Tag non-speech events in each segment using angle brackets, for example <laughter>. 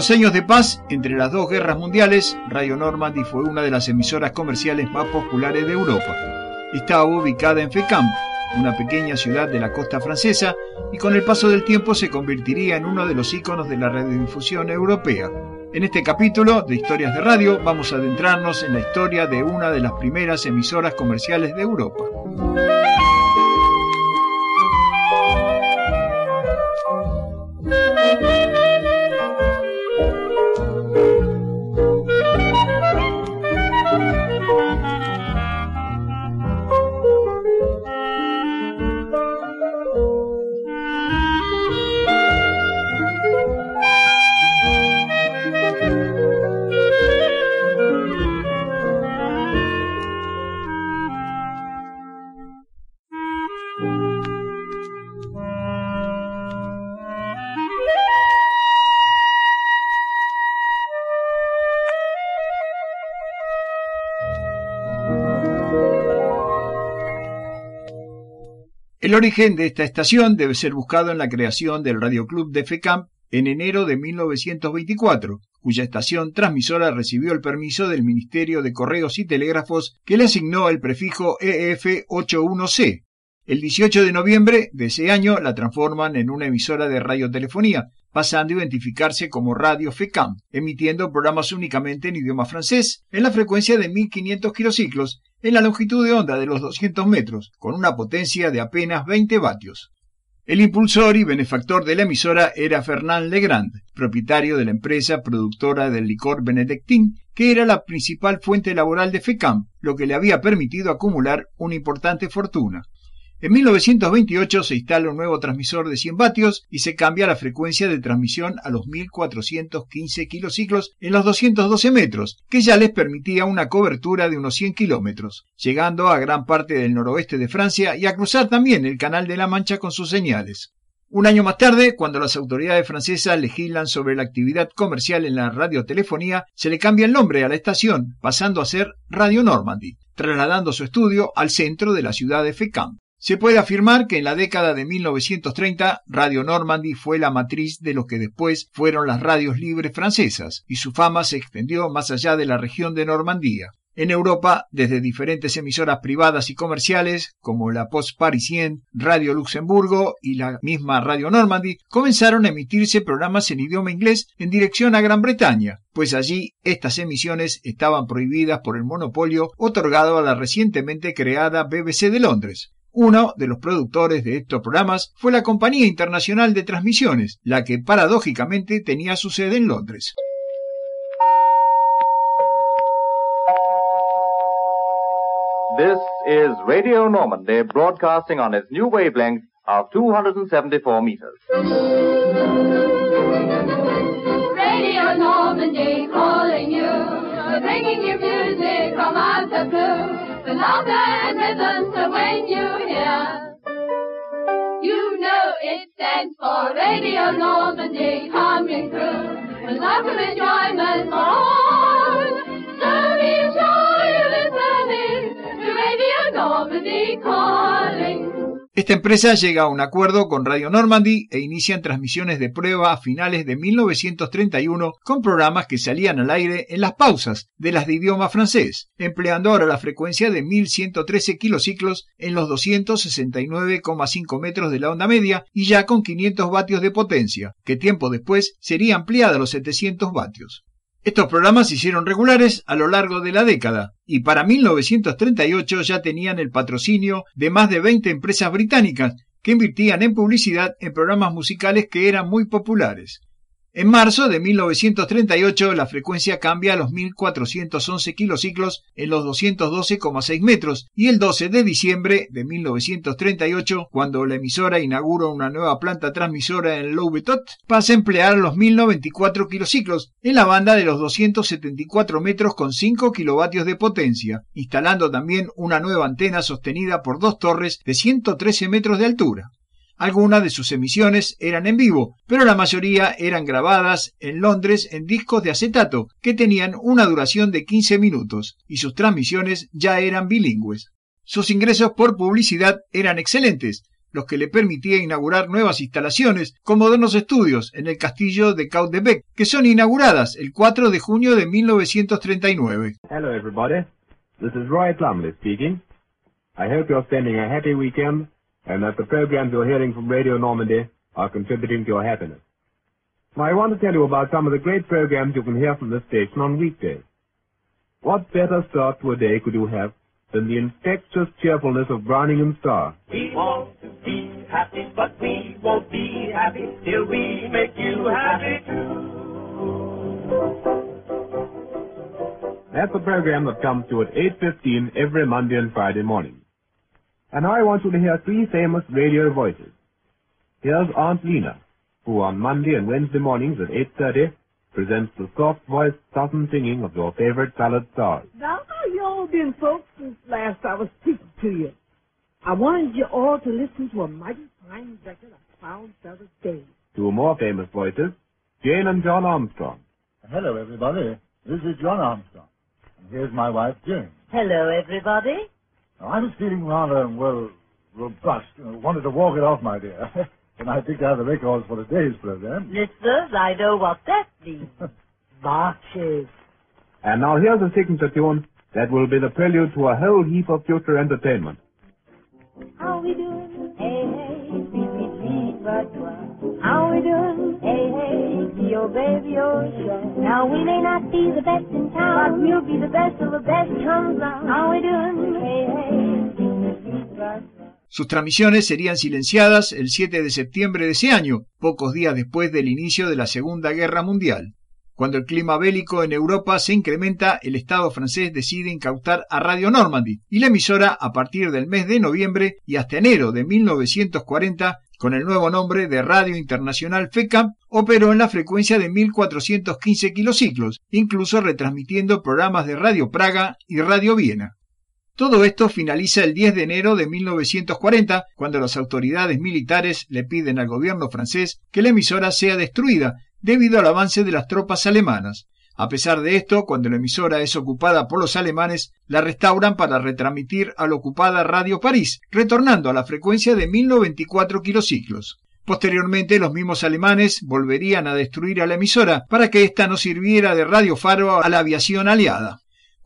Los años de paz, entre las dos guerras mundiales, Radio Normandy fue una de las emisoras comerciales más populares de Europa. Estaba ubicada en Fécamp, una pequeña ciudad de la costa francesa, y con el paso del tiempo se convertiría en uno de los íconos de la radiodifusión europea. En este capítulo de Historias de Radio vamos a adentrarnos en la historia de una de las primeras emisoras comerciales de Europa. El origen de esta estación debe ser buscado en la creación del Radio Club de FECAMP en enero de 1924, cuya estación transmisora recibió el permiso del Ministerio de Correos y Telégrafos que le asignó el prefijo EF81C. El 18 de noviembre de ese año la transforman en una emisora de radiotelefonía, pasando a identificarse como Radio FECAM, emitiendo programas únicamente en idioma francés, en la frecuencia de 1500 kilociclos, en la longitud de onda de los 200 metros, con una potencia de apenas 20 vatios. El impulsor y benefactor de la emisora era Fernand Legrand, propietario de la empresa productora del licor Benedictín, que era la principal fuente laboral de FECAM, lo que le había permitido acumular una importante fortuna. En 1928 se instala un nuevo transmisor de 100 vatios y se cambia la frecuencia de transmisión a los 1415 kilociclos en los 212 metros, que ya les permitía una cobertura de unos 100 kilómetros, llegando a gran parte del noroeste de Francia y a cruzar también el Canal de la Mancha con sus señales. Un año más tarde, cuando las autoridades francesas legislan sobre la actividad comercial en la radiotelefonía, se le cambia el nombre a la estación, pasando a ser Radio Normandy, trasladando su estudio al centro de la ciudad de Fécamp. Se puede afirmar que en la década de 1930 Radio Normandy fue la matriz de lo que después fueron las radios libres francesas, y su fama se extendió más allá de la región de Normandía. En Europa, desde diferentes emisoras privadas y comerciales, como la Post Parisienne, Radio Luxemburgo y la misma Radio Normandy, comenzaron a emitirse programas en idioma inglés en dirección a Gran Bretaña, pues allí estas emisiones estaban prohibidas por el monopolio otorgado a la recientemente creada BBC de Londres. Uno de los productores de estos programas fue la Compañía Internacional de Transmisiones, la que paradójicamente tenía su sede en Londres. This is Radio Normandy broadcasting on its new wavelength of 274 meters. Radio Normandy calling you, bringing you music from out the blue. Laughter and rhythms of when you hear. You know it stands for Radio Normandy coming through. A life of enjoyment for all. So be sure you're listening to Radio Normandy calling. Esta empresa llega a un acuerdo con Radio Normandy e inician transmisiones de prueba a finales de 1931 con programas que salían al aire en las pausas de las de idioma francés, empleando ahora la frecuencia de 1113 kilociclos en los 269,5 metros de la onda media y ya con 500 vatios de potencia, que tiempo después sería ampliada a los 700 vatios. Estos programas se hicieron regulares a lo largo de la década y para 1938 ya tenían el patrocinio de más de 20 empresas británicas que invertían en publicidad en programas musicales que eran muy populares. En marzo de 1938 la frecuencia cambia a los 1411 kilociclos en los 212,6 metros y el 12 de diciembre de 1938, cuando la emisora inaugura una nueva planta transmisora en Louvetot, pasa a emplear los 1094 kilociclos en la banda de los 274 metros con 5 kilovatios de potencia, instalando también una nueva antena sostenida por dos torres de 113 metros de altura. Algunas de sus emisiones eran en vivo, pero la mayoría eran grabadas en Londres en discos de acetato que tenían una duración de 15 minutos y sus transmisiones ya eran bilingües. Sus ingresos por publicidad eran excelentes, los que le permitía inaugurar nuevas instalaciones como modernos estudios en el castillo de Caudebec, que son inauguradas el 4 de junio de 1939. Hello everybody, this is Roy Plumley speaking. I hope you're spending a happy weekend and that the programs you're hearing from Radio Normandy are contributing to your happiness. Now, I want to tell you about some of the great programs you can hear from this station on weekdays. What better start to a day could you have than the infectious cheerfulness of Browning and Starr? We want to be happy, but we won't be happy till we make you happy too. That's a program that comes to you at 8.15 every Monday and Friday morning. And now I want you to hear three famous radio voices. Here's Aunt Lena, who on Monday and Wednesday mornings at 8.30 presents the soft-voiced southern singing of your favorite ballad stars. Now, how you all been, folks, since last I was speaking to you? I wanted you all to listen to a mighty fine record I found the other day. Two more famous voices, Jane and John Armstrong. Hello, everybody. This is John Armstrong. And here's my wife, Jane. Hello, everybody. Now, I was feeling rather, well, robust. You know, wanted to walk it off, my dear. <laughs> and I picked out the records for today's program. Listeners, I know what that means. <laughs> Marches. And now here's a signature tune that will be the prelude to a whole heap of future entertainment. How we doing? Hey, hey, sweet, sweet, sweet, but How we doing? Hey, hey, see your baby, oh, sure. Now we may not be the best in town, but we'll be the best of the best comes round. How we doing? Sus transmisiones serían silenciadas el 7 de septiembre de ese año, pocos días después del inicio de la Segunda Guerra Mundial. Cuando el clima bélico en Europa se incrementa, el Estado francés decide incautar a Radio Normandy y la emisora a partir del mes de noviembre y hasta enero de 1940 con el nuevo nombre de Radio Internacional FECAM, operó en la frecuencia de 1415 kilociclos, incluso retransmitiendo programas de Radio Praga y Radio Viena. Todo esto finaliza el 10 de enero de 1940, cuando las autoridades militares le piden al gobierno francés que la emisora sea destruida debido al avance de las tropas alemanas. A pesar de esto, cuando la emisora es ocupada por los alemanes, la restauran para retransmitir a la ocupada Radio París, retornando a la frecuencia de 1094 kilociclos. Posteriormente, los mismos alemanes volverían a destruir a la emisora para que ésta no sirviera de radio faro a la aviación aliada.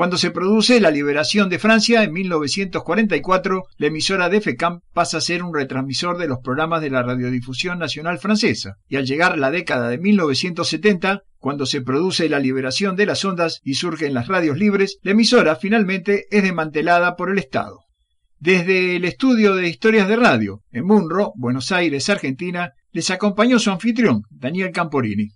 Cuando se produce la liberación de Francia en 1944, la emisora de FECAM pasa a ser un retransmisor de los programas de la Radiodifusión Nacional Francesa, y al llegar la década de 1970, cuando se produce la liberación de las ondas y surgen las radios libres, la emisora finalmente es desmantelada por el Estado. Desde el estudio de historias de radio, en Munro, Buenos Aires, Argentina, les acompañó su anfitrión, Daniel Camporini.